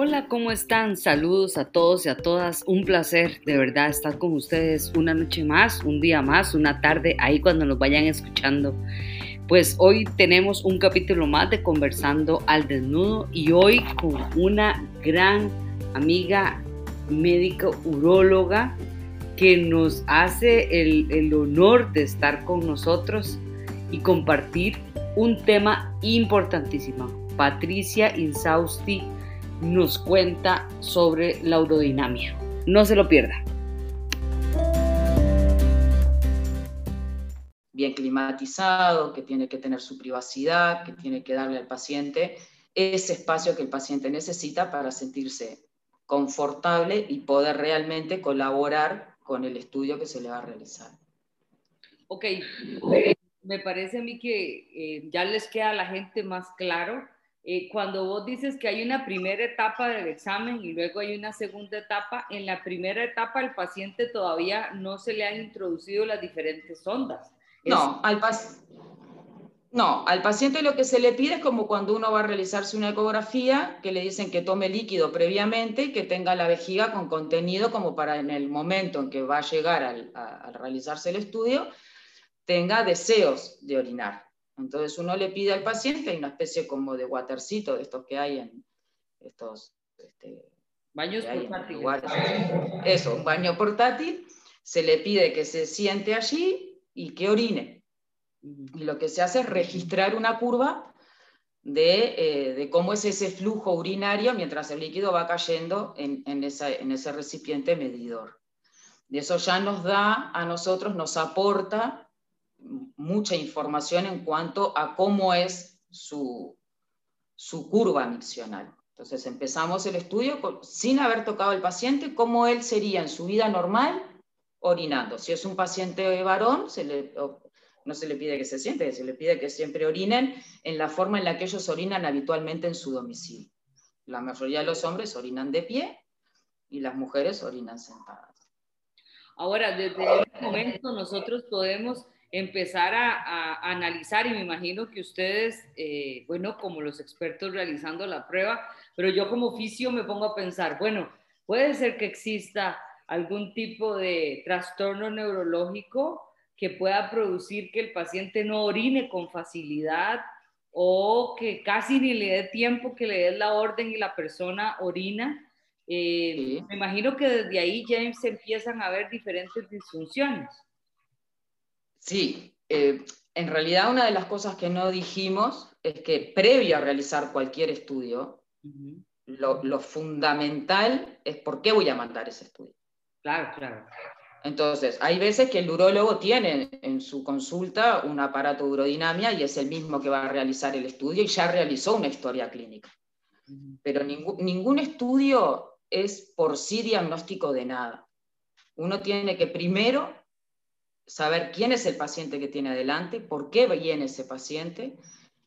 Hola, ¿cómo están? Saludos a todos y a todas. Un placer de verdad estar con ustedes una noche más, un día más, una tarde, ahí cuando nos vayan escuchando. Pues hoy tenemos un capítulo más de Conversando al Desnudo y hoy con una gran amiga médico uróloga que nos hace el, el honor de estar con nosotros y compartir un tema importantísimo. Patricia Insausti nos cuenta sobre la urodinamia. No se lo pierda. Bien climatizado, que tiene que tener su privacidad, que tiene que darle al paciente ese espacio que el paciente necesita para sentirse confortable y poder realmente colaborar con el estudio que se le va a realizar. Ok, me parece a mí que eh, ya les queda a la gente más claro eh, cuando vos dices que hay una primera etapa del examen y luego hay una segunda etapa, en la primera etapa el paciente todavía no se le han introducido las diferentes ondas. No, al, no, al paciente lo que se le pide es como cuando uno va a realizarse una ecografía, que le dicen que tome líquido previamente y que tenga la vejiga con contenido como para en el momento en que va a llegar a realizarse el estudio, tenga deseos de orinar. Entonces uno le pide al paciente, hay una especie como de watercito de estos que hay en estos este, baños portátiles. Eso, un baño portátil, se le pide que se siente allí y que orine. Y lo que se hace es registrar una curva de, eh, cómo es ese flujo urinario mientras el líquido va cayendo en, en ese recipiente medidor. Y eso ya nos da a nosotros, nos aporta mucha información en cuanto a cómo es su, su curva miccional. Entonces empezamos el estudio sin haber tocado al paciente, cómo él sería en su vida normal orinando. Si es un paciente varón, se le, no se le pide que se siente, se le pide que siempre orinen en la forma en la que ellos orinan habitualmente en su domicilio. La mayoría de los hombres orinan de pie y las mujeres orinan sentadas. Ahora, desde este momento nosotros podemos empezar a, analizar y me imagino que ustedes, eh, bueno, como los expertos realizando la prueba, pero yo como oficio me pongo a pensar, bueno, puede ser que exista algún tipo de trastorno neurológico que pueda producir que el paciente no orine con facilidad o que casi ni le dé tiempo que le dé la orden y la persona orina. Eh, me imagino que desde ahí ya se empiezan a ver diferentes disfunciones. Sí, eh, en realidad una de las cosas que no dijimos es que previo a realizar cualquier estudio, lo, fundamental es por qué voy a mandar ese estudio. Claro, claro. Entonces, hay veces que el urólogo tiene en su consulta un aparato de urodinamia y es el mismo que va a realizar el estudio y ya realizó una historia clínica. Pero ningún estudio es por sí diagnóstico de nada. Uno tiene que primero saber quién es el paciente que tiene adelante, por qué viene ese paciente.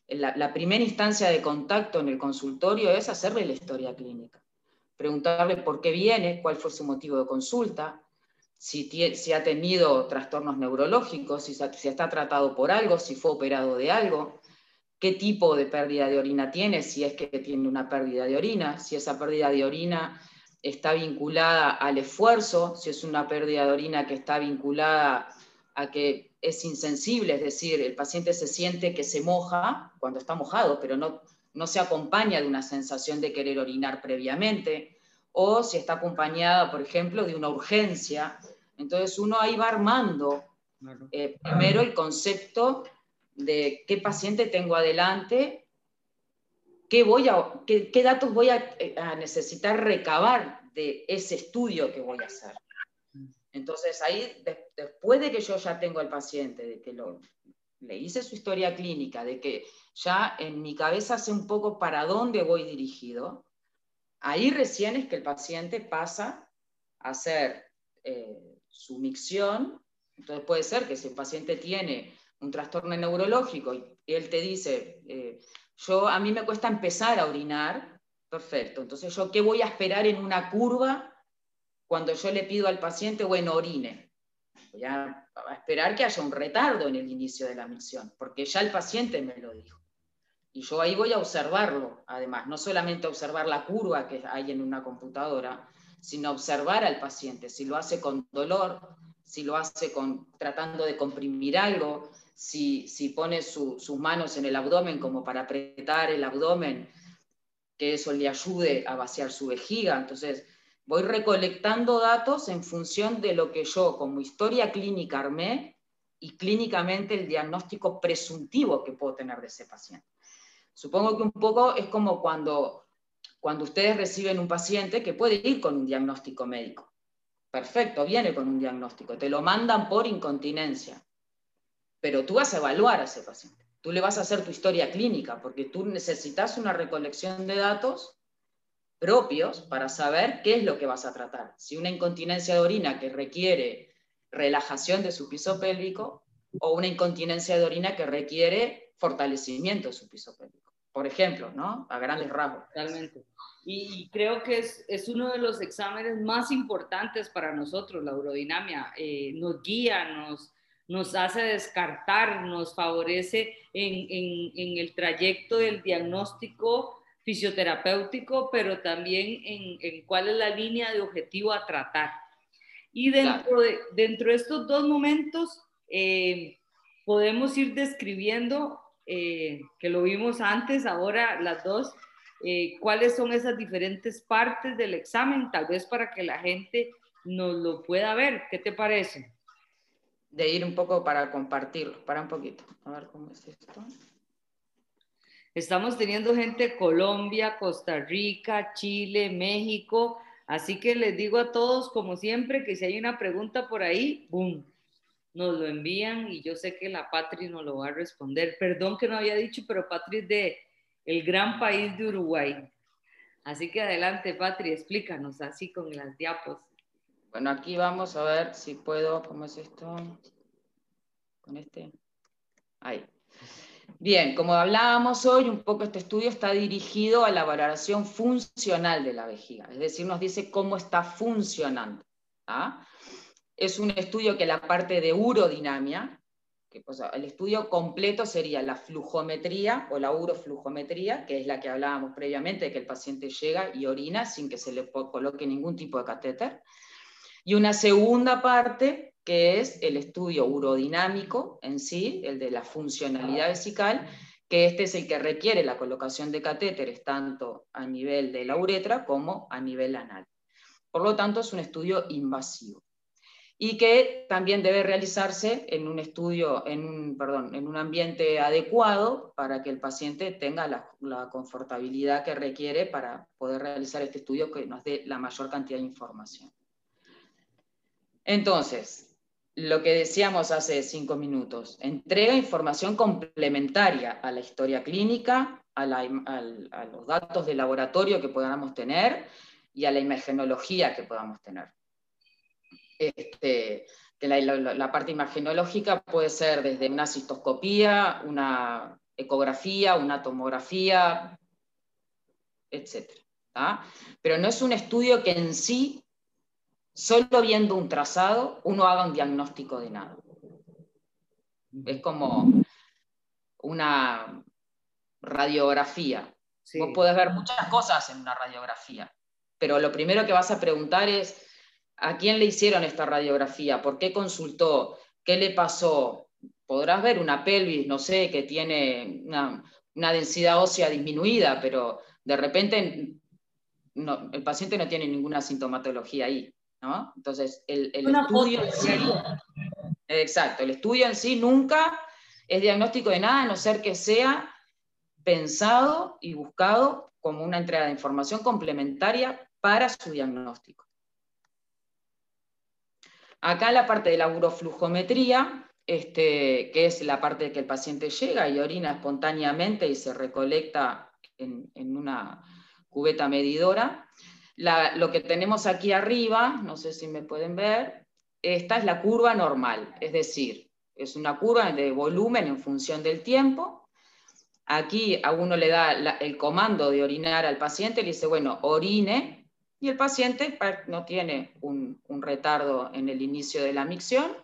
La, primera instancia de contacto en el consultorio es hacerle la historia clínica, preguntarle por qué viene, cuál fue su motivo de consulta, si, si ha tenido trastornos neurológicos, si, si está tratado por algo, si fue operado de algo, qué tipo de pérdida de orina tiene, si es que tiene una pérdida de orina, si esa pérdida de orina está vinculada al esfuerzo, si es una pérdida de orina que está vinculada a que es insensible, es decir, el paciente se siente que se moja cuando está mojado, pero no, no se acompaña de una sensación de querer orinar previamente, o si está acompañada, por ejemplo, de una urgencia. Entonces uno ahí va armando eh, primero el concepto de qué paciente tengo adelante, qué, voy a, qué, datos voy a, eh, a necesitar recabar de ese estudio que voy a hacer. Entonces ahí, después de que yo ya tengo al paciente, de que le hice su historia clínica, de que ya en mi cabeza sé un poco para dónde voy dirigido, ahí recién es que el paciente pasa a hacer eh, su micción. Entonces puede ser que si el paciente tiene un trastorno neurológico y él te dice, eh, yo a mí me cuesta empezar a orinar, perfecto. Entonces yo qué voy a esperar en una curva cuando yo le pido al paciente, bueno, orine. Voy a, esperar que haya un retardo en el inicio de la misión, porque ya el paciente me lo dijo. Y yo ahí voy a observarlo, además, no solamente observar la curva que hay en una computadora, sino observar al paciente, si lo hace con dolor, si lo hace con, tratando de comprimir algo, si, si pone sus manos en el abdomen como para apretar el abdomen, que eso le ayude a vaciar su vejiga. Entonces, voy recolectando datos en función de lo que yo como historia clínica armé y clínicamente el diagnóstico presuntivo que puedo tener de ese paciente. Supongo que un poco es como cuando, cuando ustedes reciben un paciente que puede ir con un diagnóstico médico. Perfecto, viene con un diagnóstico, te lo mandan por incontinencia, pero tú vas a evaluar a ese paciente, tú le vas a hacer tu historia clínica, porque tú necesitas una recolección de datos propios para saber qué es lo que vas a tratar. Si una incontinencia de orina que requiere relajación de su piso pélvico o una incontinencia de orina que requiere fortalecimiento de su piso pélvico, por ejemplo, ¿no? A grandes rasgos. Realmente. Y, creo que es, es, uno de los exámenes más importantes para nosotros, la urodinamia. Eh, nos guía, nos, nos hace descartar, nos favorece en, en, en, el trayecto del diagnóstico fisioterapéutico, pero también en, en, cuál es la línea de objetivo a tratar. Y dentro, de, dentro de estos dos momentos eh, podemos ir describiendo, eh, que lo vimos antes, ahora las dos, eh, cuáles son esas diferentes partes del examen, tal vez para que la gente nos lo pueda ver. ¿Qué te parece? De ir un poco para compartirlo, para un poquito. A ver cómo es esto. Estamos teniendo gente de Colombia, Costa Rica, Chile, México. Así que les digo a todos, como siempre, que si hay una pregunta por ahí, ¡boom! Nos lo envían y yo sé que la Patri nos lo va a responder. Perdón que no había dicho, pero Patri es de el gran país de Uruguay. Así que adelante, Patri, explícanos así con las diapos. Bueno, aquí vamos a ver si puedo, ¿cómo es esto? Con este. Ahí. Bien, como hablábamos hoy, un poco este estudio está dirigido a la valoración funcional de la vejiga, es decir, nos dice cómo está funcionando. ¿ah? Es un estudio que la parte de urodinamia, el estudio completo sería la flujometría o la uroflujometría, que es la que hablábamos previamente, de que el paciente llega y orina sin que se le coloque ningún tipo de catéter. Y una segunda parte, que es el estudio urodinámico en sí, el de la funcionalidad vesical, que este es el que requiere la colocación de catéteres tanto a nivel de la uretra como a nivel anal. Por lo tanto, es un estudio invasivo y que también debe realizarse en un estudio, en un, perdón, en un ambiente adecuado para que el paciente tenga la, la, confortabilidad que requiere para poder realizar este estudio que nos dé la mayor cantidad de información. Entonces, lo que decíamos hace cinco minutos, entrega información complementaria a la historia clínica, a, los datos de laboratorio que podamos tener y a la imagenología que podamos tener este, la, parte imagenológica puede ser desde una cistoscopía, una ecografía, una tomografía, etc. Pero no es un estudio que en sí, solo viendo un trazado, uno haga un diagnóstico de nada. Es como una radiografía. Vos podés ver muchas cosas en una radiografía, pero lo primero que vas a preguntar es, ¿A quién le hicieron esta radiografía? ¿Por qué consultó? ¿Qué le pasó? Podrás ver una pelvis, no sé, que tiene una, densidad ósea disminuida, pero de repente el paciente no tiene ninguna sintomatología ahí. ¿No? Entonces, el, estudio en sí, exacto, el estudio en sí nunca es diagnóstico de nada, a no ser que sea pensado y buscado como una entrega de información complementaria para su diagnóstico. Acá la parte de la uroflujometría, este, que es la parte de que el paciente llega y orina espontáneamente y se recolecta en, una cubeta medidora. Lo que tenemos aquí arriba, no sé si me pueden ver, esta es la curva normal, es decir, es una curva de volumen en función del tiempo. Aquí a uno le da el comando de orinar al paciente, le dice, bueno, orine y el paciente no tiene un, retardo en el inicio de la micción,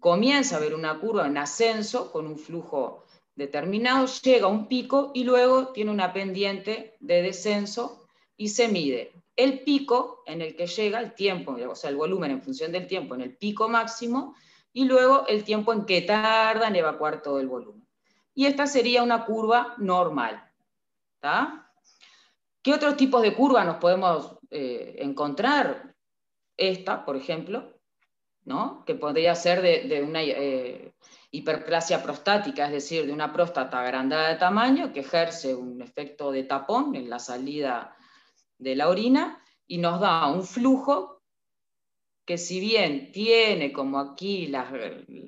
comienza a ver una curva en ascenso con un flujo determinado, llega a un pico y luego tiene una pendiente de descenso y se mide el pico en el que llega el tiempo, o sea, el volumen en función del tiempo en el pico máximo y luego el tiempo en que tarda en evacuar todo el volumen. Y esta sería una curva normal. ¿Qué otros tipos de curvas nos podemos eh, encontrar? Esta, por ejemplo, ¿no? que podría ser de, una eh, hiperplasia prostática, es decir, de una próstata agrandada de tamaño que ejerce un efecto de tapón en la salida de la orina y nos da un flujo que si bien tiene como aquí las,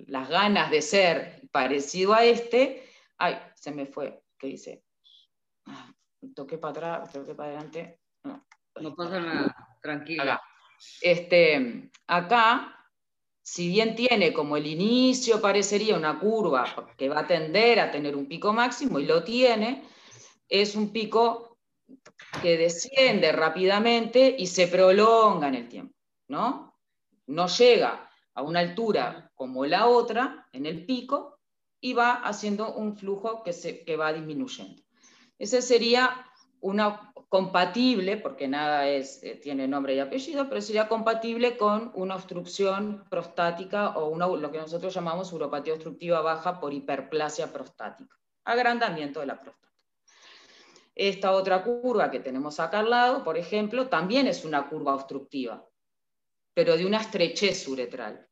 las ganas de ser parecido a este, ay, se me fue, ¿qué dice? Ah, toqué para atrás, toqué para adelante. No, pasa nada, tranquila. Este, acá, si bien tiene como el inicio, parecería una curva que va a tender a tener un pico máximo, y lo tiene, es un pico que desciende rápidamente y se prolonga en el tiempo, ¿no? No llega a una altura como la otra, en el pico, y va haciendo un flujo que, se, que va disminuyendo. Ese sería una compatible, porque nada es, eh, tiene nombre y apellido, pero sería compatible con una obstrucción prostática o una, lo que nosotros llamamos uropatía obstructiva baja por hiperplasia prostática, agrandamiento de la próstata. Esta otra curva que tenemos acá al lado, por ejemplo, también es una curva obstructiva, pero de una estrechez uretral.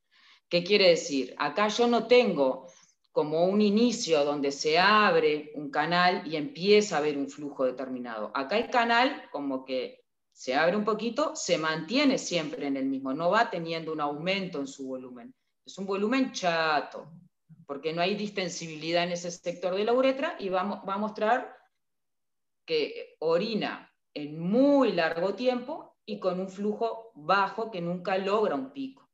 ¿Qué quiere decir? Acá yo no tengo como un inicio donde se abre un canal y empieza a haber un flujo determinado. Acá el canal como que se abre un poquito, se mantiene siempre en el mismo, no va teniendo un aumento en su volumen. Es un volumen chato, porque no hay distensibilidad en ese sector de la uretra y va, a mostrar que orina en muy largo tiempo y con un flujo bajo que nunca logra un pico.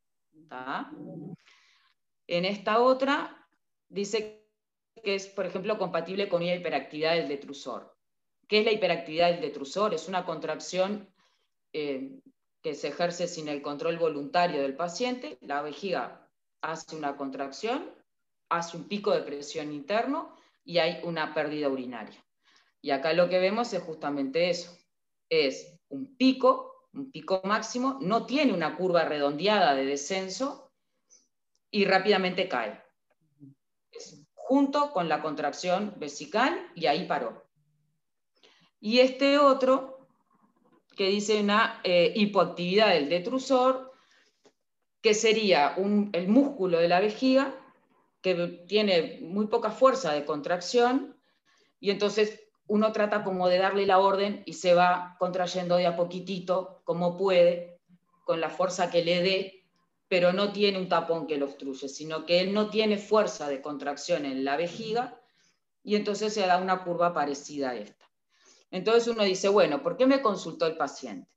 En esta otra dice que es, por ejemplo, compatible con una hiperactividad del detrusor. ¿Qué es la hiperactividad del detrusor? Es una contracción eh, que se ejerce sin el control voluntario del paciente. La vejiga hace una contracción, hace un pico de presión interno y hay una pérdida urinaria. Y acá lo que vemos es justamente eso. Es un pico, un pico máximo, no tiene una curva redondeada de descenso y rápidamente cae junto con la contracción vesical y ahí paró. Y este otro, que dice una eh, hipoactividad del detrusor, que sería el músculo de la vejiga, que tiene muy poca fuerza de contracción, y entonces uno trata como de darle la orden y se va contrayendo de a poquitito, como puede, con la fuerza que le dé pero no tiene un tapón que lo obstruye, sino que él no tiene fuerza de contracción en la vejiga y entonces se da una curva parecida a esta. Entonces uno dice, bueno, ¿por qué me consultó el paciente?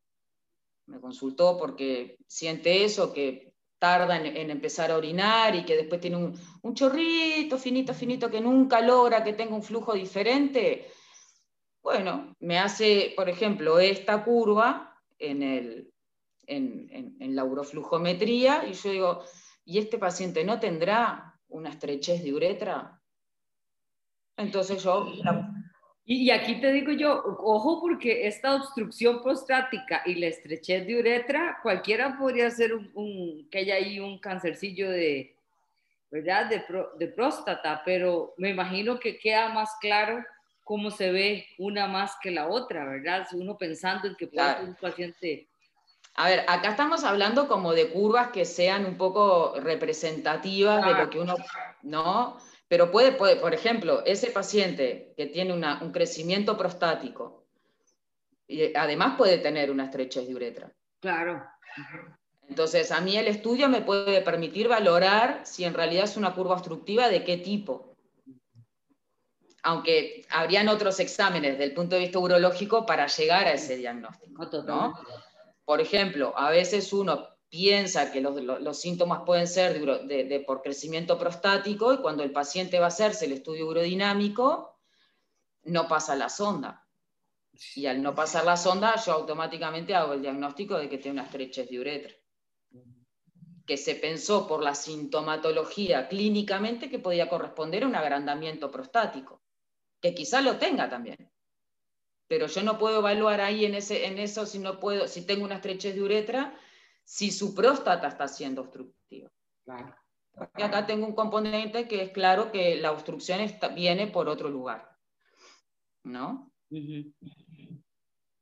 Me consultó porque siente eso, que tarda en, empezar a orinar y que después tiene un, un, chorrito finito, finito, que nunca logra que tenga un flujo diferente. Bueno, me hace, por ejemplo, esta curva en el, en, la uroflujometría y yo digo, ¿y este paciente no tendrá una estrechez de uretra? Entonces yo... Y, aquí te digo yo, ojo porque esta obstrucción prostática y la estrechez de uretra, cualquiera podría ser un, que haya ahí un cancercillo de, ¿verdad? De, próstata, pero me imagino que queda más claro cómo se ve una más que la otra, ¿verdad? Uno pensando en que puede ser un paciente a ver, acá estamos hablando como de curvas que sean un poco representativas de lo que uno, ¿no? Pero puede, puede por ejemplo, ese paciente que tiene un crecimiento prostático, y además puede tener una estrechez de uretra. Claro. Entonces, a mí el estudio me puede permitir valorar si en realidad es una curva obstructiva de qué tipo. Aunque habrían otros exámenes desde el punto de vista urológico para llegar a ese diagnóstico. ¿no? Por ejemplo, a veces uno piensa que los, síntomas pueden ser de, por crecimiento prostático y cuando el paciente va a hacerse el estudio urodinámico, no pasa la sonda. Y al no pasar la sonda, yo automáticamente hago el diagnóstico de que tiene una estrechez de uretra. que se pensó por la sintomatología clínicamente que podía corresponder a un agrandamiento prostático, que quizá lo tenga también. Pero yo no puedo evaluar ahí en, ese, en eso si, no puedo, si tengo una estrechez de uretra, si su próstata está siendo obstructiva. Porque acá tengo un componente que es claro que la obstrucción viene por otro lugar. ¿No?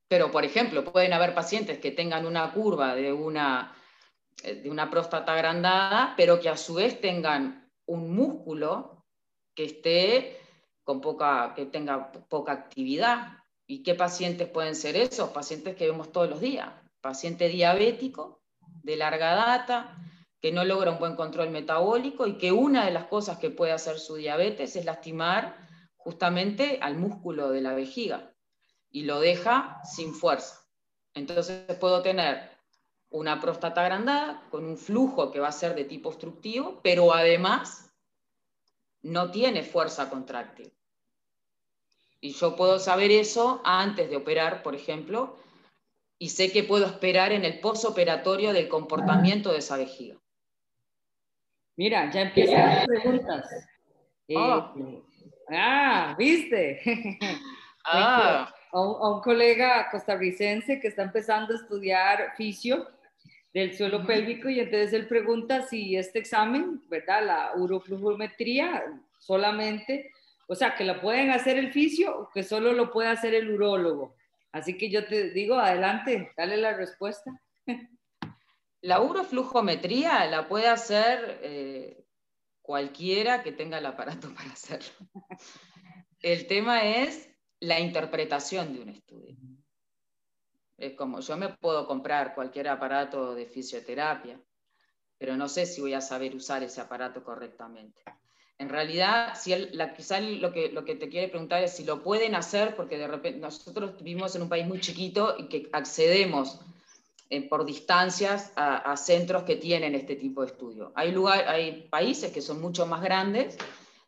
Pero, por ejemplo, pueden haber pacientes que tengan una curva de una eh, de una próstata agrandada, pero que a su vez tengan un músculo que esté con poca, que tenga poca actividad. ¿Y qué pacientes pueden ser esos? Pacientes que vemos todos los días. Paciente diabético de larga data, que no logra un buen control metabólico y que una de las cosas que puede hacer su diabetes es lastimar justamente al músculo de la vejiga y lo deja sin fuerza. Entonces puedo tener una próstata agrandada con un flujo que va a ser de tipo obstructivo, pero además no tiene fuerza contráctil. Y yo puedo saber eso antes de operar, por ejemplo, y sé que puedo esperar en el posoperatorio del comportamiento de esa vejiga. Mira, ya empiezan las preguntas. Ah, eh, ah ¿viste? Ah. A un, a un, colega costarricense que está empezando a estudiar fisio del suelo pélvico y entonces él pregunta si este examen, ¿verdad? La uroflujometría solamente, o sea, que lo pueden hacer el fisio o que solo lo puede hacer el urólogo. Así que yo te digo, adelante, dale la respuesta. La uroflujometría la puede hacer eh, cualquiera que tenga el aparato para hacerlo. El tema es la interpretación de un estudio. Es como, yo me puedo comprar cualquier aparato de fisioterapia, pero no sé si voy a saber usar ese aparato correctamente. En realidad, si la, quizá lo que, lo que te quiere preguntar es si lo pueden hacer, porque de repente nosotros vivimos en un país muy chiquito y que accedemos eh, por distancias a, centros que tienen este tipo de estudio. Hay, lugar, hay países que son mucho más grandes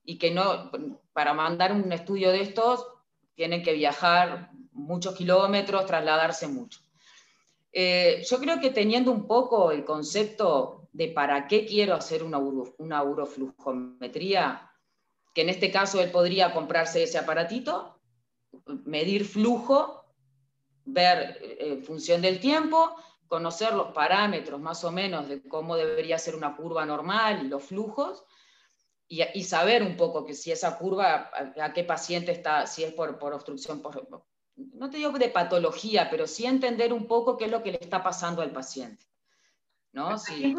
y que no, para mandar un estudio de estos tienen que viajar muchos kilómetros, trasladarse mucho. Eh, yo creo que teniendo un poco el concepto de para qué quiero hacer una, una uroflujometría, que en este caso él podría comprarse ese aparatito, medir flujo, ver eh, función del tiempo, conocer los parámetros más o menos de cómo debería ser una curva normal y los flujos, y, saber un poco que si esa curva, a, qué paciente está, si es por, por obstrucción por, no te digo de patología, pero sí entender un poco qué es lo que le está pasando al paciente. ¿no? Aquí, en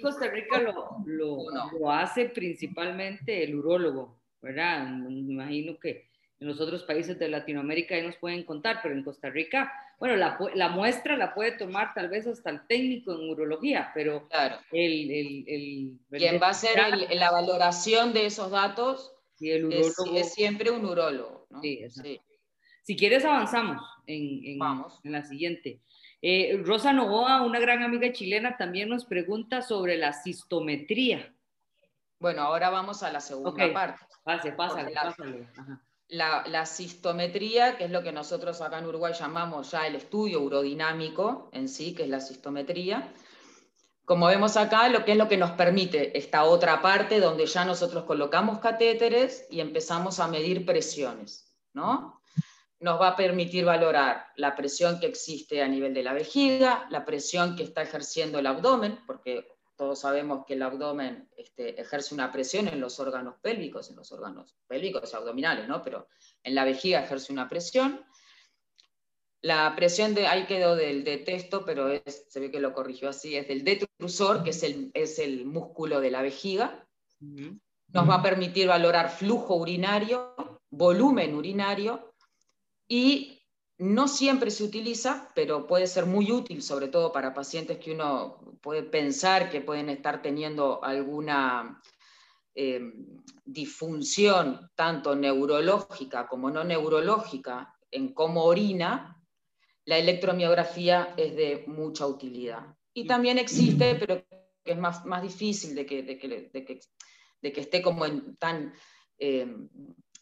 Costa Rica, lo, lo, hace principalmente el urólogo, ¿verdad? Me imagino que en los otros países de Latinoamérica ahí nos pueden contar, pero en Costa Rica, bueno, la, la muestra la puede tomar tal vez hasta el técnico en urología, pero claro. el, el, el, Quien va a hacer la valoración de esos datos el urólogo, es, siempre un urólogo. ¿no? Sí, sí. Si quieres, avanzamos en, en, la siguiente. Eh, Rosa Novoa, una gran amiga chilena, también nos pregunta sobre la cistometría. Bueno, ahora vamos a la segunda parte. Pase, pásale, la, pásale. La, la, cistometría, que es lo que nosotros acá en Uruguay llamamos ya el estudio urodinámico en sí, que es la cistometría. Como vemos acá, lo que es lo que nos permite esta otra parte donde ya nosotros colocamos catéteres y empezamos a medir presiones, ¿no? Nos va a permitir valorar la presión que existe a nivel de la vejiga, la presión que está ejerciendo el abdomen, porque todos sabemos que el abdomen este, ejerce una presión en los órganos pélvicos, en los órganos pélvicos y abdominales, ¿no? pero en la vejiga ejerce una presión. La presión de, ahí quedó del de texto, pero se ve que lo corrigió así, es del detrusor, que es el, es el músculo de la vejiga. Nos va a permitir valorar flujo urinario, volumen urinario y no siempre se utiliza, pero puede ser muy útil, sobre todo para pacientes que uno puede pensar que pueden estar teniendo alguna eh, disfunción, tanto neurológica como no neurológica, en cómo orina, la electromiografía es de mucha utilidad. Y también existe, pero que es más, más difícil de que, de que, de que, esté como en, tan... Eh,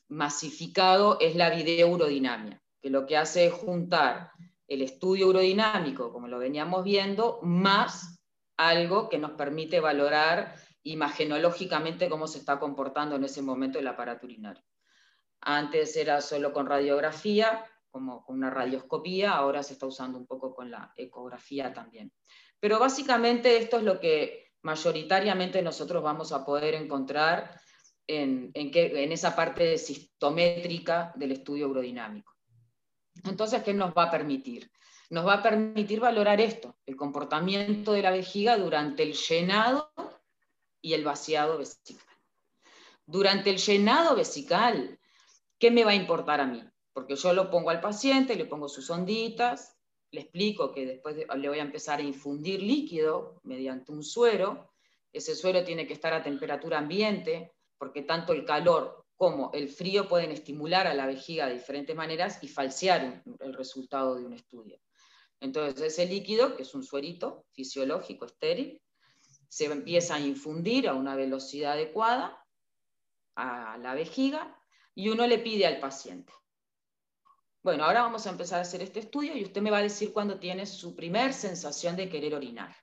masificado es la videourodinamia, que lo que hace es juntar el estudio urodinámico, como lo veníamos viendo, más algo que nos permite valorar imagenológicamente cómo se está comportando en ese momento el aparato urinario. Antes era solo con radiografía, como con una radioscopía, ahora se está usando un poco con la ecografía también. Pero básicamente esto es lo que mayoritariamente nosotros vamos a poder encontrar en, en esa parte sistométrica del estudio urodinámico. Entonces, ¿qué nos va a permitir? Nos va a permitir valorar esto, el comportamiento de la vejiga durante el llenado y el vaciado vesical. Durante el llenado vesical, ¿qué me va a importar a mí? Porque yo lo pongo al paciente, le pongo sus onditas, le explico que después le voy a empezar a infundir líquido mediante un suero. Ese suero tiene que estar a temperatura ambiente, porque tanto el calor como el frío pueden estimular a la vejiga de diferentes maneras y falsear el resultado de un estudio. Entonces, ese líquido, que es un suerito fisiológico estéril, se empieza a infundir a una velocidad adecuada a la vejiga y uno le pide al paciente. Bueno, ahora vamos a empezar a hacer este estudio y usted me va a decir cuándo tiene su primer sensación de querer orinar.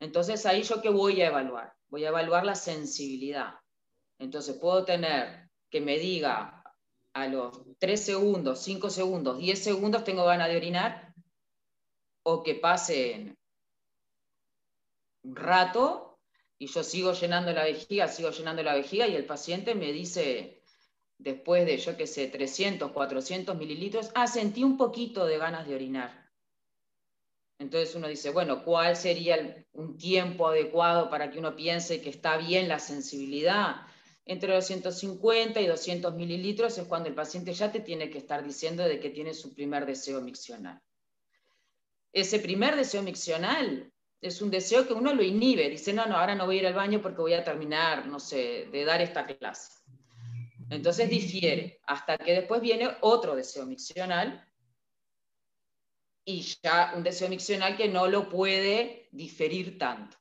Entonces ahí yo qué voy a evaluar? Voy a evaluar la sensibilidad. Entonces puedo tener que me diga a los 3 segundos, 5 segundos, 10 segundos tengo ganas de orinar o que pasen un rato y yo sigo llenando la vejiga, sigo llenando la vejiga y el paciente me dice, después de, yo qué sé, 300, 400 mililitros, ah, sentí un poquito de ganas de orinar. Entonces uno dice, bueno, ¿cuál sería un tiempo adecuado para que uno piense que está bien la sensibilidad? Entre 250 y 200 mililitros es cuando el paciente ya te tiene que estar diciendo de que tiene su primer deseo miccional. Ese primer deseo miccional es un deseo que uno lo inhibe, dice, no, no, ahora no voy a ir al baño porque voy a terminar, no sé, de dar esta clase. Entonces difiere, hasta que después viene otro deseo miccional, y ya un deseo miccional que no lo puede diferir tanto.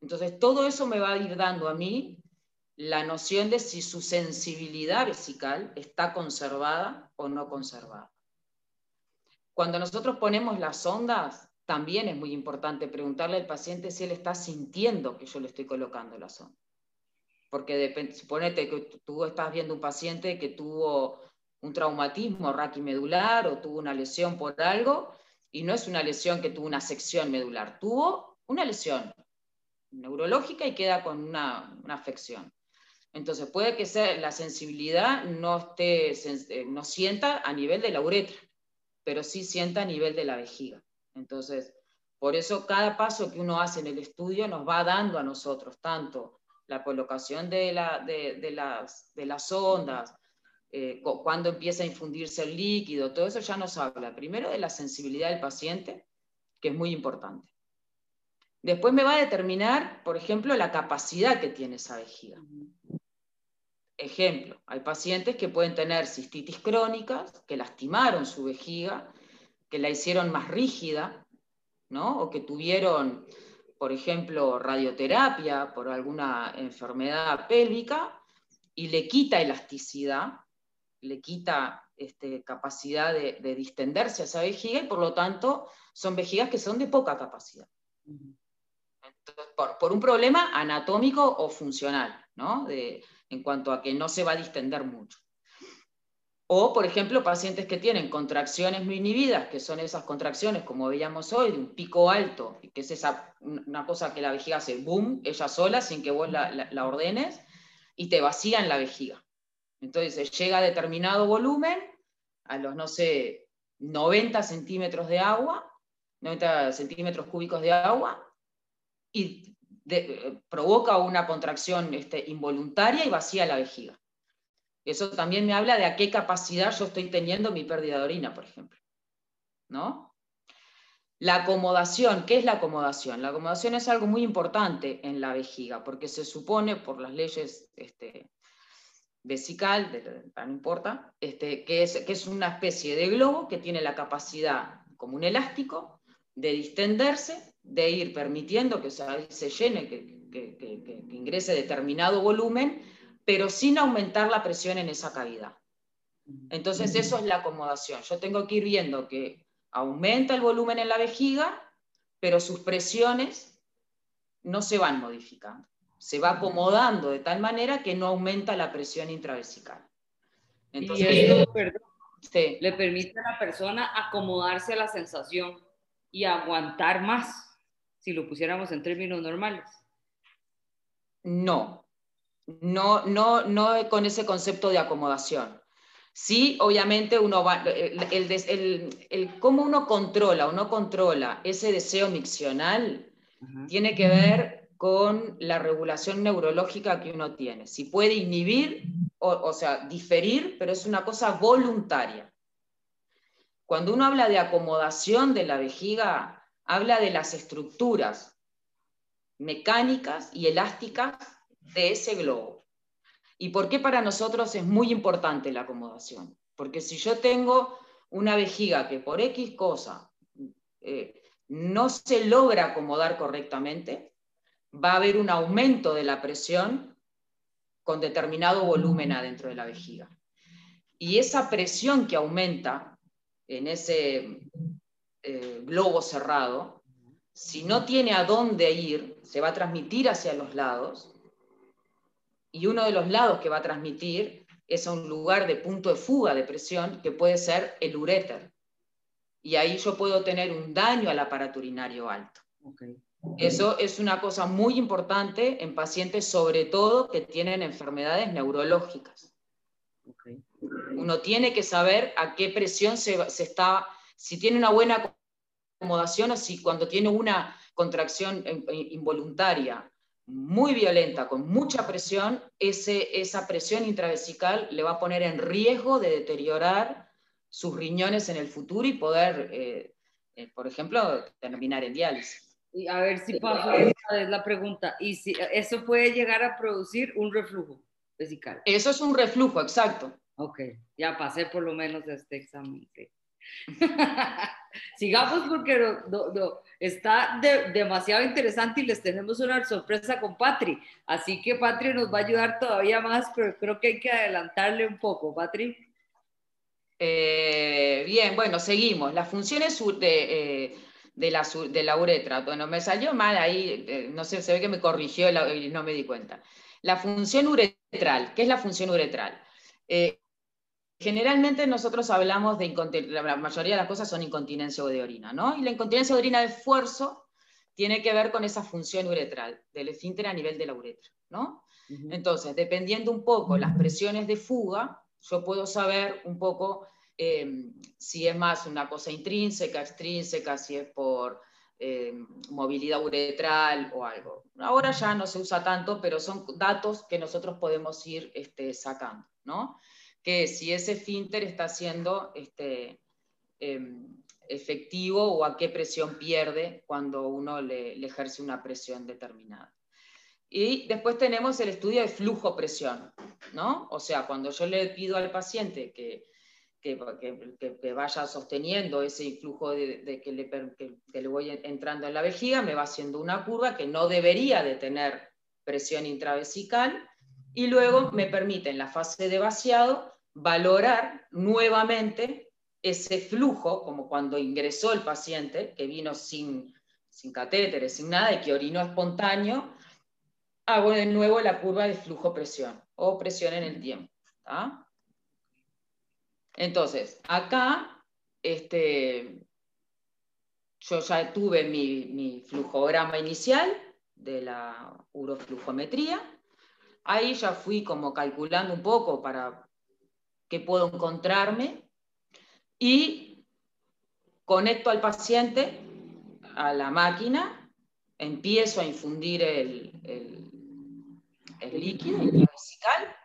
Entonces todo eso me va a ir dando a mí la noción de si su sensibilidad vesical está conservada o no conservada. Cuando nosotros ponemos las ondas, también es muy importante preguntarle al paciente si él está sintiendo que yo le estoy colocando la sonda. Porque depende, suponete que tú estás viendo un paciente que tuvo un traumatismo raquimedular o tuvo una lesión por algo, y no es una lesión que tuvo una sección medular, tuvo una lesión neurológica y queda con una, afección. Entonces puede que sea, la sensibilidad no, esté, eh, no sienta a nivel de la uretra, pero sí sienta a nivel de la vejiga. Entonces, por eso cada paso que uno hace en el estudio nos va dando a nosotros tanto la colocación de, las, ondas, eh, cuando empieza a infundirse el líquido, todo eso ya nos habla primero de la sensibilidad del paciente, que es muy importante. Después me va a determinar, por ejemplo, la capacidad que tiene esa vejiga. Ejemplo, hay pacientes que pueden tener cistitis crónicas, que lastimaron su vejiga que la hicieron más rígida, ¿no? O que tuvieron, por ejemplo, radioterapia por alguna enfermedad pélvica y le quita elasticidad, le quita este, capacidad de, distenderse a esa vejiga y por lo tanto son vejigas que son de poca capacidad. por, un problema anatómico o funcional, ¿no? En cuanto a que no se va a distender mucho. O, por ejemplo, pacientes que tienen contracciones muy inhibidas, que son esas contracciones, como veíamos hoy, de un pico alto, que es esa, una cosa que la vejiga hace boom, ella sola, sin que vos la, ordenes, y te vacían la vejiga. Entonces llega a determinado volumen, a los, no sé, 90 centímetros de agua, 90 centímetros cúbicos de agua, y eh, provoca una contracción este, involuntaria y vacía la vejiga. Eso también me habla de a qué capacidad yo estoy teniendo mi pérdida de orina, por ejemplo. ¿No? La acomodación, ¿qué es la acomodación? La acomodación es algo muy importante en la vejiga, porque se supone por las leyes este, vesical, no importa, este, que, es, que es una especie de globo que tiene la capacidad, como un elástico, de distenderse, de ir permitiendo que se, llene, que, que ingrese determinado volumen, pero sin aumentar la presión en esa cavidad. Entonces eso es la acomodación. Yo tengo que ir viendo que aumenta el volumen en la vejiga, pero sus presiones no se van modificando. Se va acomodando de tal manera que no aumenta la presión intravesical. Entonces, y esto, perdón, le permite a la persona acomodarse a la sensación y aguantar más, si lo pusiéramos en términos normales. No, no, no, no con ese concepto de acomodación. Sí, obviamente uno va, el, cómo uno controla o no controla ese deseo miccional tiene que ver con la regulación neurológica que uno tiene. Si puede inhibir, o, o sea, diferir, pero es una cosa voluntaria. Cuando uno habla de acomodación de la vejiga, habla de las estructuras mecánicas y elásticas de ese globo. ¿Y por qué para nosotros es muy importante la acomodación? Porque si yo tengo una vejiga que por X cosa eh, no se logra acomodar correctamente, va a haber un aumento de la presión con determinado volumen adentro de la vejiga. Y esa presión que aumenta en ese eh, globo cerrado, si no tiene a dónde ir, se va a transmitir hacia los lados y uno de los lados que va a transmitir es a un lugar de punto de fuga de presión que puede ser el uréter. Y ahí yo puedo tener un daño al aparato urinario alto. Eso es una cosa muy importante en pacientes, sobre todo que tienen enfermedades neurológicas. Uno tiene que saber a qué presión se, se, está, si tiene una buena acomodación si cuando tiene una contracción involuntaria muy violenta, con mucha presión, ese, esa presión intravesical le va a poner en riesgo de deteriorar sus riñones en el futuro y poder, eh, eh, por ejemplo, terminar en diálisis. Y a ver si paso, es la pregunta. ¿Y si eso puede llegar a producir un reflujo vesical? Eso es un reflujo, exacto. Ok, ya pasé por lo menos este examen. Sigamos porque está demasiado interesante y les tenemos una sorpresa con Patri. Así que Patri nos va a ayudar todavía más, pero creo que hay que adelantarle un poco. Patri. Eh, bien, bueno, seguimos. Las funciones de, eh, de, la, de la uretra. Bueno, me salió mal ahí, eh, no sé, se ve que me corrigió y no me di cuenta. La función uretral, ¿qué es la función uretral? Generalmente nosotros hablamos de la mayoría de las cosas son incontinencia de orina, ¿no? Y la incontinencia de orina de esfuerzo tiene que ver con esa función uretral, del esfínter a nivel de la uretra, ¿no? Entonces, dependiendo un poco las presiones de fuga, yo puedo saber un poco em, si es más una cosa intrínseca, extrínseca, si es por em, movilidad uretral o algo. Ahora ya no se usa tanto, pero son datos que nosotros podemos ir este, sacando, ¿no? Que si ese finter está siendo este, em, efectivo o a qué presión pierde cuando uno le, ejerce una presión determinada. Y después tenemos el estudio de flujo-presión, ¿no? O sea, cuando yo le pido al paciente que, que, vaya sosteniendo ese influjo de, que, le, que, le, voy entrando en la vejiga, me va haciendo una curva que no debería de tener presión intravesical, y luego me permite en la fase de vaciado valorar nuevamente ese flujo, como cuando ingresó el paciente, que vino sin, sin catéteres, sin nada, y que orinó espontáneo, hago de nuevo la curva de flujo-presión o presión en el tiempo. Entonces, acá, este, yo ya tuve mi, mi flujograma inicial de la uroflujometría. Ahí ya fui como calculando un poco para que puedo encontrarme y conecto al paciente a la máquina, empiezo a infundir el, líquido vesical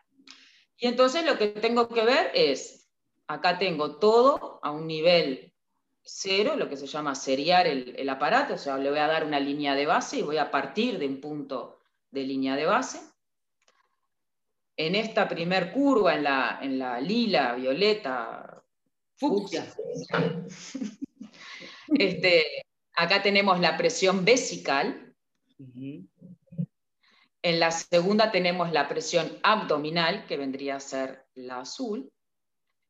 y entonces lo que tengo que ver es, acá tengo todo a un nivel cero, lo que se llama seriar el, el aparato, o sea, le voy a dar una línea de base y voy a partir de un punto de línea de base en esta primer curva, en la, en la lila, violeta, fucsia, este, acá tenemos la presión vesical. En la segunda tenemos la presión abdominal, que vendría a ser la azul.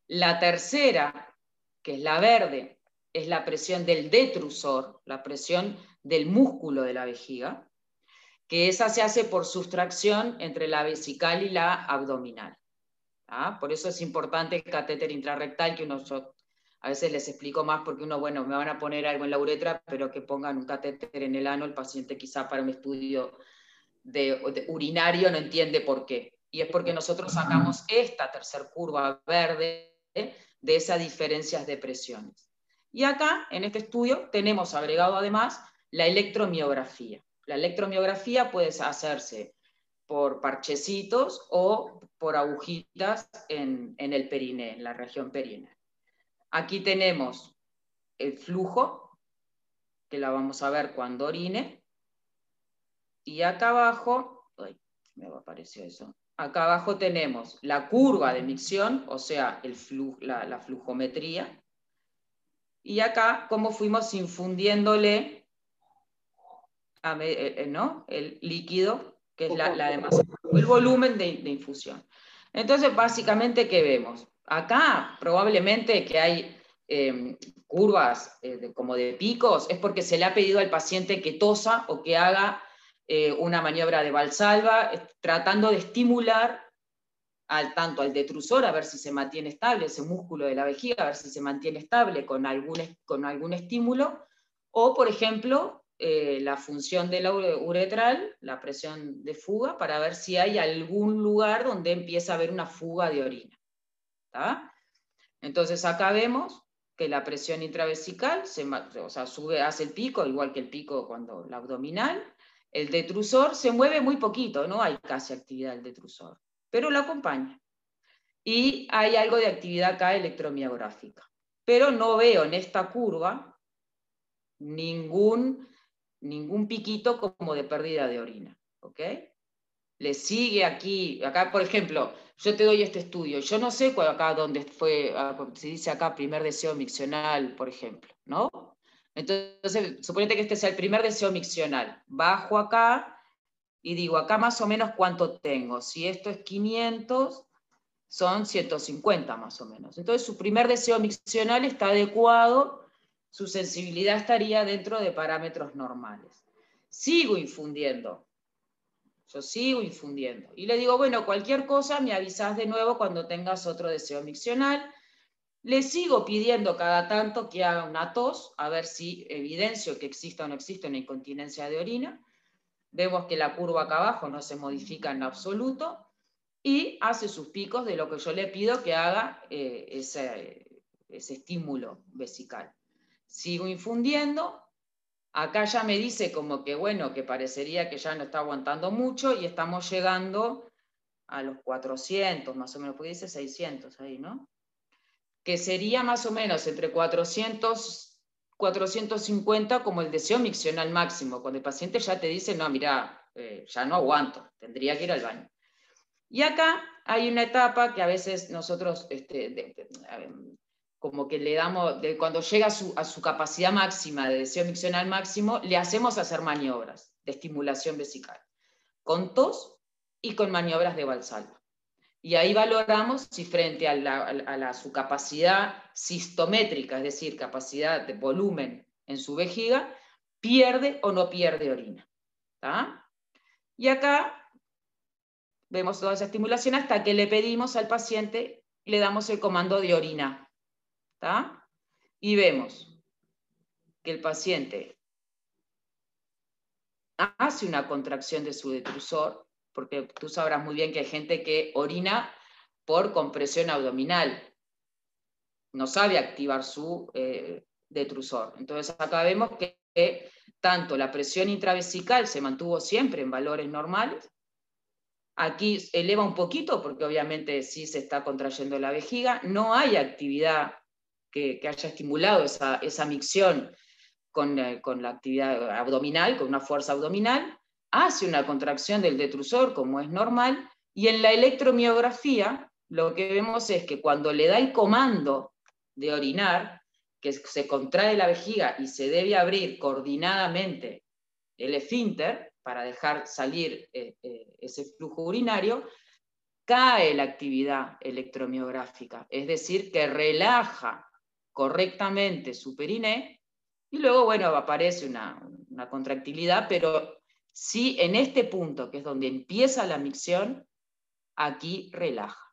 La tercera, que es la verde, es la presión del detrusor, la presión del músculo de la vejiga. Que esa se hace por sustracción entre la vesical y la abdominal. Por eso es importante el catéter intrarrectal, que uno, a veces les explico más porque uno, bueno, me van a poner algo en la uretra, pero que pongan un catéter en el ano, el paciente quizá para un estudio de, urinario no entiende por qué. Y es porque nosotros sacamos esta tercera curva verde de esas diferencias de presiones. Y acá, en este estudio, tenemos agregado además la electromiografía. La electromiografía puede hacerse por parchecitos o por agujitas en, el periné, en la región periné. Aquí tenemos el flujo, que la vamos a ver cuando orine. Y acá abajo, me apareció eso. Acá abajo tenemos la curva de micción, o sea, el la, la flujometría. Y acá, cómo fuimos infundiéndole ¿no? el líquido, que es la, la el volumen de, infusión. Entonces, básicamente, ¿qué vemos? Acá probablemente que hay em, curvas eh, como de picos, es porque se le ha pedido al paciente que tosa o que haga una maniobra de valsalva, tratando de estimular al, tanto al detrusor, a ver si se mantiene estable, ese músculo de la vejiga, a ver si se mantiene estable con algún, con algún estímulo, o por ejemplo, eh, la función de la uretral, la presión de fuga, para ver si hay algún lugar donde empieza a haber una fuga de orina. Entonces acá vemos que la presión intravesical se, o sea, sube, hace el pico, igual que el pico cuando la abdominal. El detrusor se mueve muy poquito, no hay casi actividad del detrusor, pero lo acompaña. Y hay algo de actividad acá electromiográfica. Pero no veo en esta curva ningún ningún piquito como de pérdida de orina. ¿Ok? Le sigue aquí, acá por ejemplo, yo te doy este estudio, yo no sé cuál, acá donde fue, ah, se dice acá primer deseo miccional, por ejemplo, ¿no? Entonces, suponete que este sea el primer deseo miccional. Bajo acá y digo, acá más o menos cuánto tengo. Si esto es 500, son 150 más o menos. Entonces, su primer deseo miccional está adecuado su sensibilidad estaría dentro de parámetros normales. Sigo infundiendo. Yo sigo infundiendo. Y le digo, bueno, cualquier cosa me avisas de nuevo cuando tengas otro deseo miccional. Le sigo pidiendo cada tanto que haga una tos, a ver si evidencio que exista o no existe una incontinencia de orina. Vemos que la curva acá abajo no se modifica en absoluto y hace sus picos de lo que yo le pido que haga eh, ese, ese estímulo vesical sigo infundiendo. Acá ya me dice como que, bueno, que parecería que ya no está aguantando mucho y estamos llegando a los 400, más o menos, pues dice 600 ahí, ¿no? Que sería más o menos entre 400, 450 como el deseo miccional máximo, cuando el paciente ya te dice, no, mira, eh, ya no aguanto, tendría que ir al baño. Y acá hay una etapa que a veces nosotros este, como que le damos, de, cuando llega a su, a su, capacidad máxima de deseo miccional máximo, le hacemos hacer maniobras de estimulación vesical, con tos y con maniobras de valsalva. Y ahí valoramos si frente a, la, a, su capacidad sistométrica, es decir, capacidad de volumen en su vejiga, pierde o no pierde orina. Y acá vemos toda esa estimulación hasta que le pedimos al paciente, le damos el comando de orina y vemos que el paciente hace una contracción de su detrusor, porque tú sabrás muy bien que hay gente que orina por compresión abdominal, no sabe activar su eh, detrusor. Entonces acá vemos que, que tanto la presión intravesical se mantuvo siempre en valores normales, aquí eleva un poquito porque obviamente sí se está contrayendo la vejiga, no hay actividad que, haya estimulado esa, esa micción eh, con, la actividad abdominal, con una fuerza abdominal, hace una contracción del detrusor como es normal, y en la electromiografía lo que vemos es que cuando le da el comando de orinar, que se contrae la vejiga y se debe abrir coordinadamente el esfínter para dejar salir eh, eh, ese flujo urinario, cae la actividad electromiográfica, es decir, que relaja correctamente su periné, y luego, bueno, aparece una, contractilidad, pero Si en este punto, que es donde empieza la micción, aquí relaja.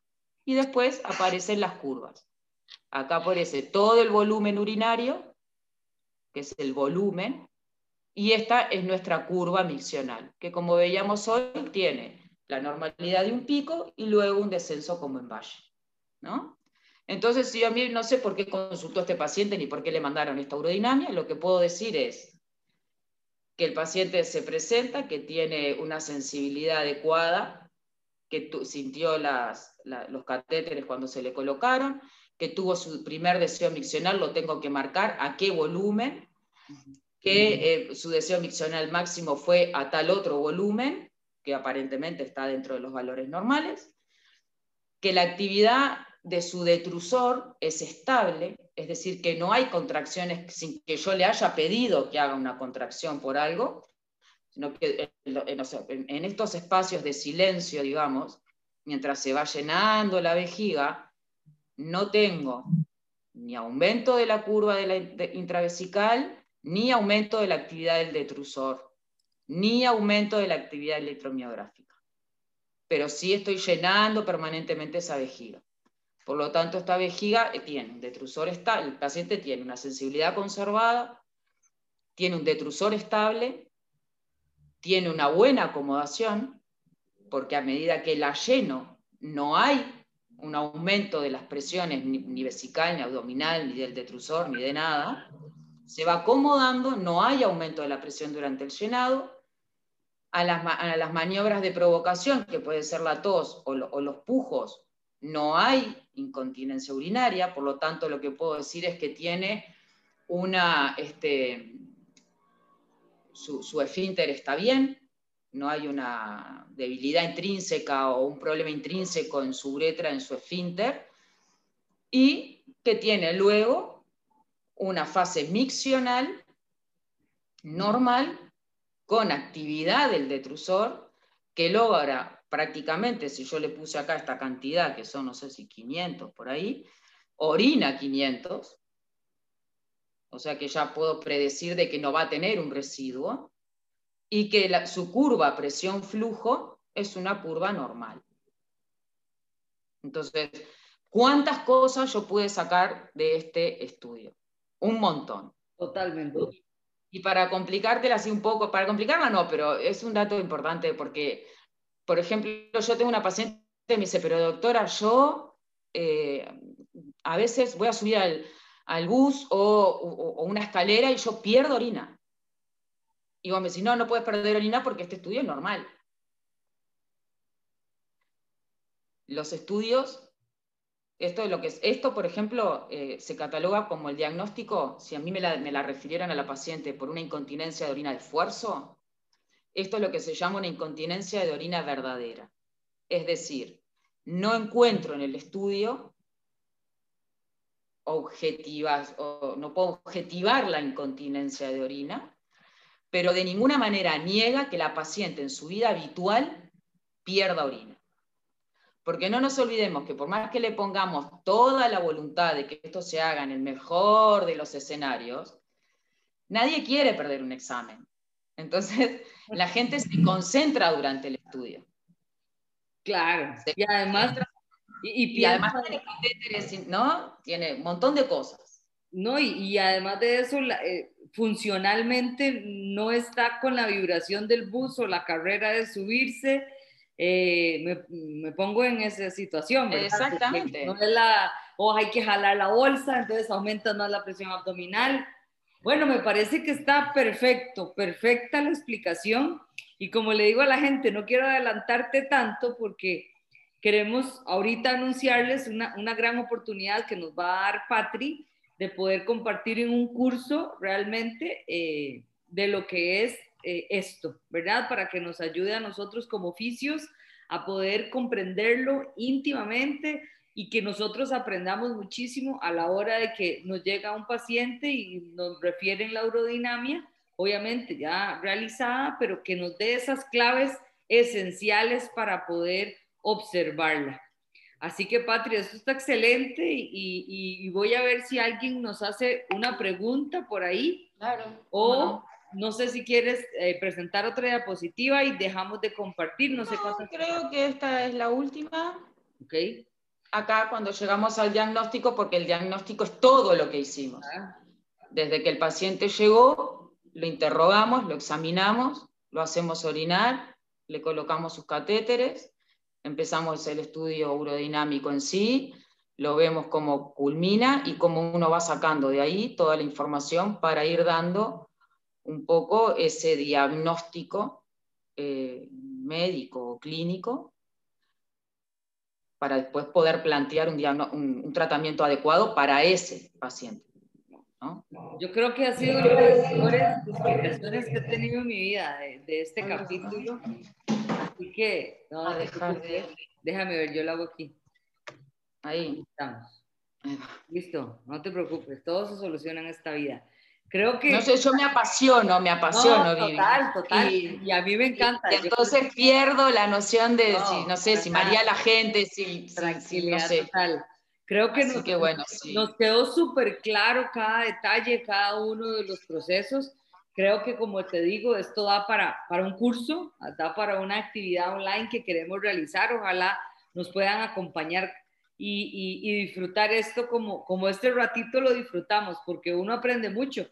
Y después aparecen las curvas. Acá aparece todo el volumen urinario, que es el volumen, y esta es nuestra curva miccional, que como veíamos hoy tiene la normalidad de un pico y luego un descenso como en valle. ¿no? Entonces, si yo a mí no sé por qué consultó a este paciente ni por qué le mandaron esta urodinamia, lo que puedo decir es que el paciente se presenta, que tiene una sensibilidad adecuada, que sintió los catéteres cuando se le colocaron, que tuvo su primer deseo miccional, lo tengo que marcar, a qué volumen, que eh, su deseo miccional máximo fue a tal otro volumen, que aparentemente está dentro de los valores normales, que la actividad de su detrusor es estable, es decir, que no hay contracciones sin que yo le haya pedido que haga una contracción por algo, sino que en estos espacios de silencio, digamos, mientras se va llenando la vejiga, no tengo ni aumento de la curva de la intravesical, ni aumento de la actividad del detrusor, ni aumento de la actividad electromiográfica. Pero sí estoy llenando permanentemente esa vejiga. Por lo tanto, esta vejiga tiene un detrusor estable, el paciente tiene una sensibilidad conservada, tiene un detrusor estable, tiene una buena acomodación, porque a medida que la lleno no hay un aumento de las presiones ni, vesical, ni abdominal, ni del detrusor, ni de nada. Se va acomodando, no hay aumento de la presión durante el llenado. A las, maniobras de provocación, que puede ser la tos o los pujos, no hay incontinencia urinaria, por lo tanto lo que puedo decir es que tiene una, este, su, su esfínter está bien, no hay una debilidad intrínseca o un problema intrínseco en su uretra, en su esfínter, y que tiene luego una fase miccional normal con actividad del detrusor que logra prácticamente, si yo le puse acá esta cantidad, que son, no sé si 500 por ahí, orina 500, o sea que ya puedo predecir de que no va a tener un residuo, y que su curva presión-flujo es una curva normal. Entonces, ¿cuántas cosas yo pude sacar de este estudio? Un montón. Totalmente. Y para complicártela así un poco, para complicarla no, pero es un dato importante porque por ejemplo, yo tengo una paciente que me dice, pero doctora, yo eh, a veces voy a subir al, bus o, una escalera y yo pierdo orina. Y vos me decís, no, no puedes perder orina porque este estudio es normal. Los estudios, esto, lo que es, esto por ejemplo, eh, se cataloga como el diagnóstico, si a mí me la, me la refirieran a la paciente por una incontinencia de orina de esfuerzo, esto es lo que se llama una incontinencia de orina verdadera. Es decir, no encuentro en el estudio objetivas, o no puedo objetivar la incontinencia de orina, pero de ninguna manera niega que la paciente en su vida habitual pierda orina. Porque no nos olvidemos que por más que le pongamos toda la voluntad de que esto se haga en el mejor de los escenarios, nadie quiere perder un examen. Entonces, la gente se concentra durante el estudio. Claro, y además, y, además tiene ¿no? Tiene un montón de cosas. No, y, además de eso, eh, funcionalmente no está con la vibración del bus o la carrera de subirse. Eh, me, pongo en esa situación, ¿verdad? Exactamente. no es la, o hay que jalar la bolsa, entonces aumenta más la presión abdominal bueno, me parece que está perfecto, perfecta la explicación. Y como le digo a la gente, no quiero adelantarte tanto porque queremos ahorita anunciarles una, gran oportunidad que nos va a dar Patri de poder compartir en un curso realmente eh, de lo que es eh, esto, ¿verdad? Para que nos ayude a nosotros como oficios a poder comprenderlo íntimamente, y que nosotros aprendamos muchísimo a la hora de que nos llega un paciente y nos refieren la urodinamia, obviamente ya realizada, pero que nos dé esas claves esenciales para poder observarla. Así que, Patria, esto está excelente y, voy a ver si alguien nos hace una pregunta por ahí. Claro. O no sé si quieres eh, presentar otra diapositiva y dejamos de compartir, no sé cuánto. Creo que esta es la última. Ok. Acá cuando llegamos al diagnóstico, porque el diagnóstico es todo lo que hicimos. Ah. Desde que el paciente llegó, lo interrogamos, lo examinamos, lo hacemos orinar, le colocamos sus catéteres, empezamos el estudio urodinámico en sí, lo vemos cómo culmina y cómo uno va sacando de ahí toda la información para ir dando un poco ese diagnóstico eh, médico o clínico para después poder plantear un, un, tratamiento adecuado para ese paciente. Yo creo que ha sido una de las mejores explicaciones que he tenido en mi vida de, este capítulo. Así que, no, déjame ver, yo lo hago aquí. Ahí. Estamos. Listo, no te preocupes, todo se soluciona en esta vida. Creo que... No sé, yo me apasiono, me apasiono, no, Total, total. Y, a mí me encanta. Y, entonces pierdo la noción de, no, si, no sé, si María la gente, si, si, no sé. Total. Creo que, nos, que bueno, nos quedó súper claro cada detalle, cada uno de los procesos. Creo que, como te digo, esto da para, para un curso, da para una actividad online que queremos realizar. Ojalá nos puedan acompañar y, disfrutar esto como, como este ratito lo disfrutamos, porque uno aprende mucho.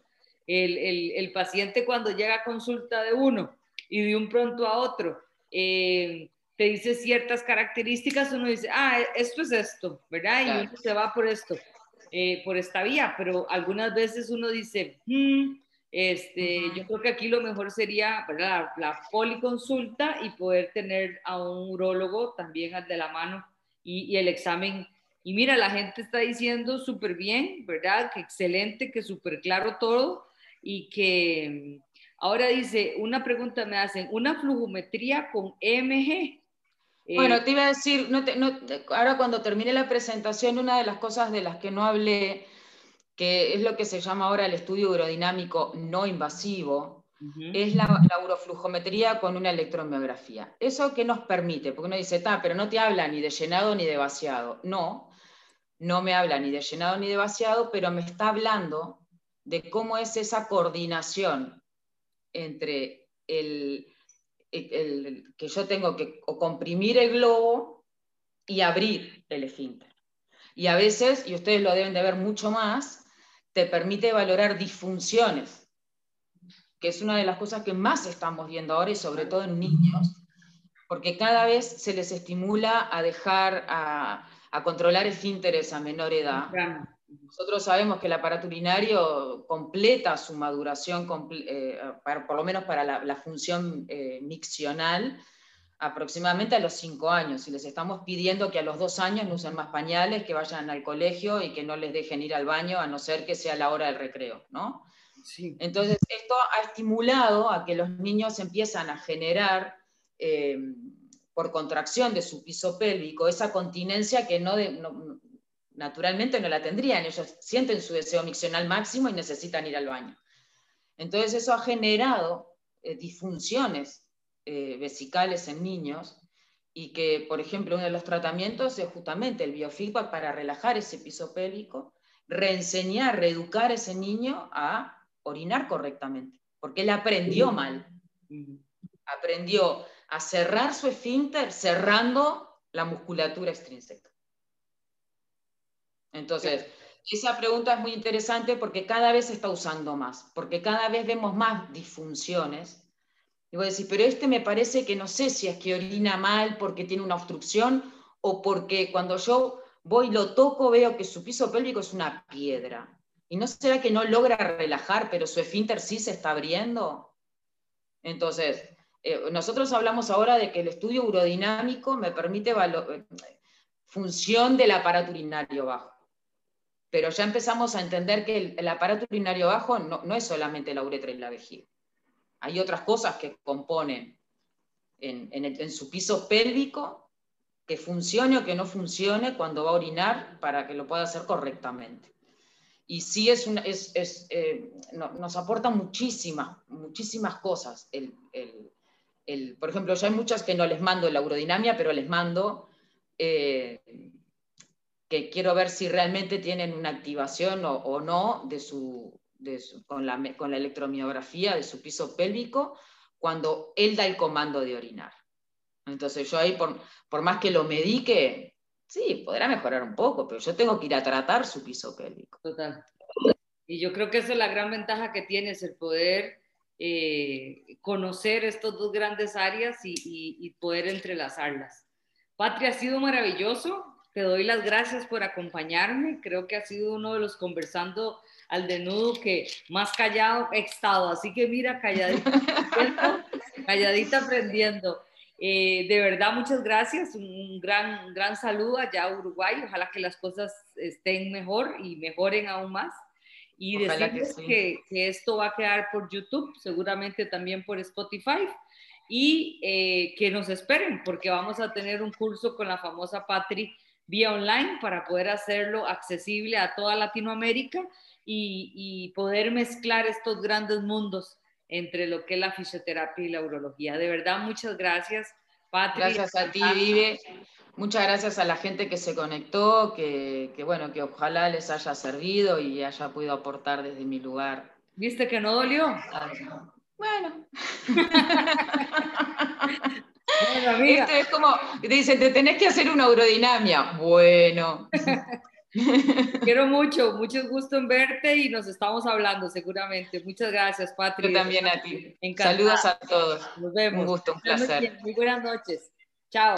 El, el, paciente cuando llega a consulta de uno y de un pronto a otro, eh, te dice ciertas características, uno dice, ah, esto es esto, ¿verdad? Y uno se va por esto, eh, por esta vía, pero algunas veces uno dice, hmm, este, yo creo que aquí lo mejor sería la, la policonsulta y poder tener a un urólogo también de la mano y, el examen. Y mira, la gente está diciendo súper bien, ¿verdad? Que excelente, que súper claro todo y que mm, ahora dice, una pregunta me hacen, ¿una flujometría con EMG? Eh, bueno, te iba a decir, no ahora cuando termine la presentación, una de las cosas de las que no hablé, que es lo que se llama ahora el estudio urodinámico no invasivo, es la, uroflujometría con una electromiografía. ¿Eso qué nos permite? Porque uno dice, pero no te habla ni de llenado ni de vaciado. No, no me habla ni de llenado ni de vaciado, pero me está hablando de cómo es esa coordinación entre el, que yo tengo que comprimir el globo y abrir el esfínter. Y a veces, y ustedes lo deben de ver mucho más, te permite valorar disfunciones que es una de las cosas que más estamos viendo ahora y sobre todo en niños, porque cada vez se les estimula a dejar, a, controlar el esfínteres a menor edad. Nosotros sabemos que el aparato urinario completa su maduración, eh, por lo menos para la, función eh, miccional, aproximadamente a los 5 años. Y les estamos pidiendo que a los 2 años no usen más pañales, que vayan al colegio y que no les dejen ir al baño, a no ser que sea la hora del recreo. ¿no? Entonces, esto ha estimulado a que los niños empiezan a generar, eh, por contracción de su piso pélvico, esa continencia que no, naturalmente no la tendrían. Ellos sienten su deseo miccional máximo y necesitan ir al baño. Entonces, eso ha generado eh, disfunciones eh, vesicales en niños y que, por ejemplo, uno de los tratamientos es justamente el biofeedback para relajar ese piso pélvico, reenseñar, reeducar a ese niño a orinar correctamente, porque él aprendió mal. Aprendió a cerrar su esfínter cerrando la musculatura extrínseca. Entonces, esa pregunta es muy interesante porque cada vez se está usando más, porque cada vez vemos más disfunciones. Y voy a decir, pero este me parece que no sé si es que orina mal porque tiene una obstrucción o porque cuando yo voy y lo toco veo que su piso pélvico es una piedra. ¿Y no será que no logra relajar, pero su esfínter sí se está abriendo? Entonces, eh, nosotros hablamos ahora de que el estudio urodinámico me permite eh, función del aparato urinario bajo. Pero ya empezamos a entender que el, aparato urinario bajo no, es solamente la uretra y la vejiga. Hay otras cosas que componen en, en su piso pélvico que funcione o que no funcione cuando va a orinar para que lo pueda hacer correctamente y sí es, una, es, es eh, nos aporta muchísimas, muchísimas cosas. El, por ejemplo, ya hay muchas que no les mando la urodinamia, pero les mando eh, que quiero ver si realmente tienen una activación o, o, no de su, con, la, con la electromiografía de su piso pélvico cuando él da el comando de orinar. Entonces yo ahí, por, por más que lo medique, sí, podrá mejorar un poco, pero yo tengo que ir a tratar su piso pélvico. Total. Y yo creo que esa es la gran ventaja que tienes, el poder eh, conocer estas dos grandes áreas y, y, poder entrelazarlas. Patria, ha sido maravilloso. Te doy las gracias por acompañarme. Creo que ha sido uno de los conversando al desnudo que más callado he estado. Así que mira, calladita, calladita aprendiendo. Eh, de verdad, muchas gracias. Un gran, gran saludo allá a Uruguay. Ojalá que las cosas estén mejor y mejoren aún más. Y decirles que, que, esto va a quedar por YouTube, seguramente también por Spotify. Y eh, que nos esperen, porque vamos a tener un curso con la famosa Patri vía online para poder hacerlo accesible a toda Latinoamérica y, y poder mezclar estos grandes mundos entre lo que es la fisioterapia y la urología. De verdad, muchas gracias, Patri. Gracias a ti, Vive. Muchas gracias a la gente que se conectó, que, que, bueno, que ojalá les haya servido y haya podido aportar desde mi lugar. ¿Viste que no dolió? Bueno. Esto es como, dicen, te tenés que hacer una urodinamia. Bueno. Quiero mucho, mucho gusto en verte y nos estamos hablando seguramente. Muchas gracias, Patri. Yo también a ti. Saludos a todos. Nos vemos. Un gusto, un placer. Muy buenas noches. Chao.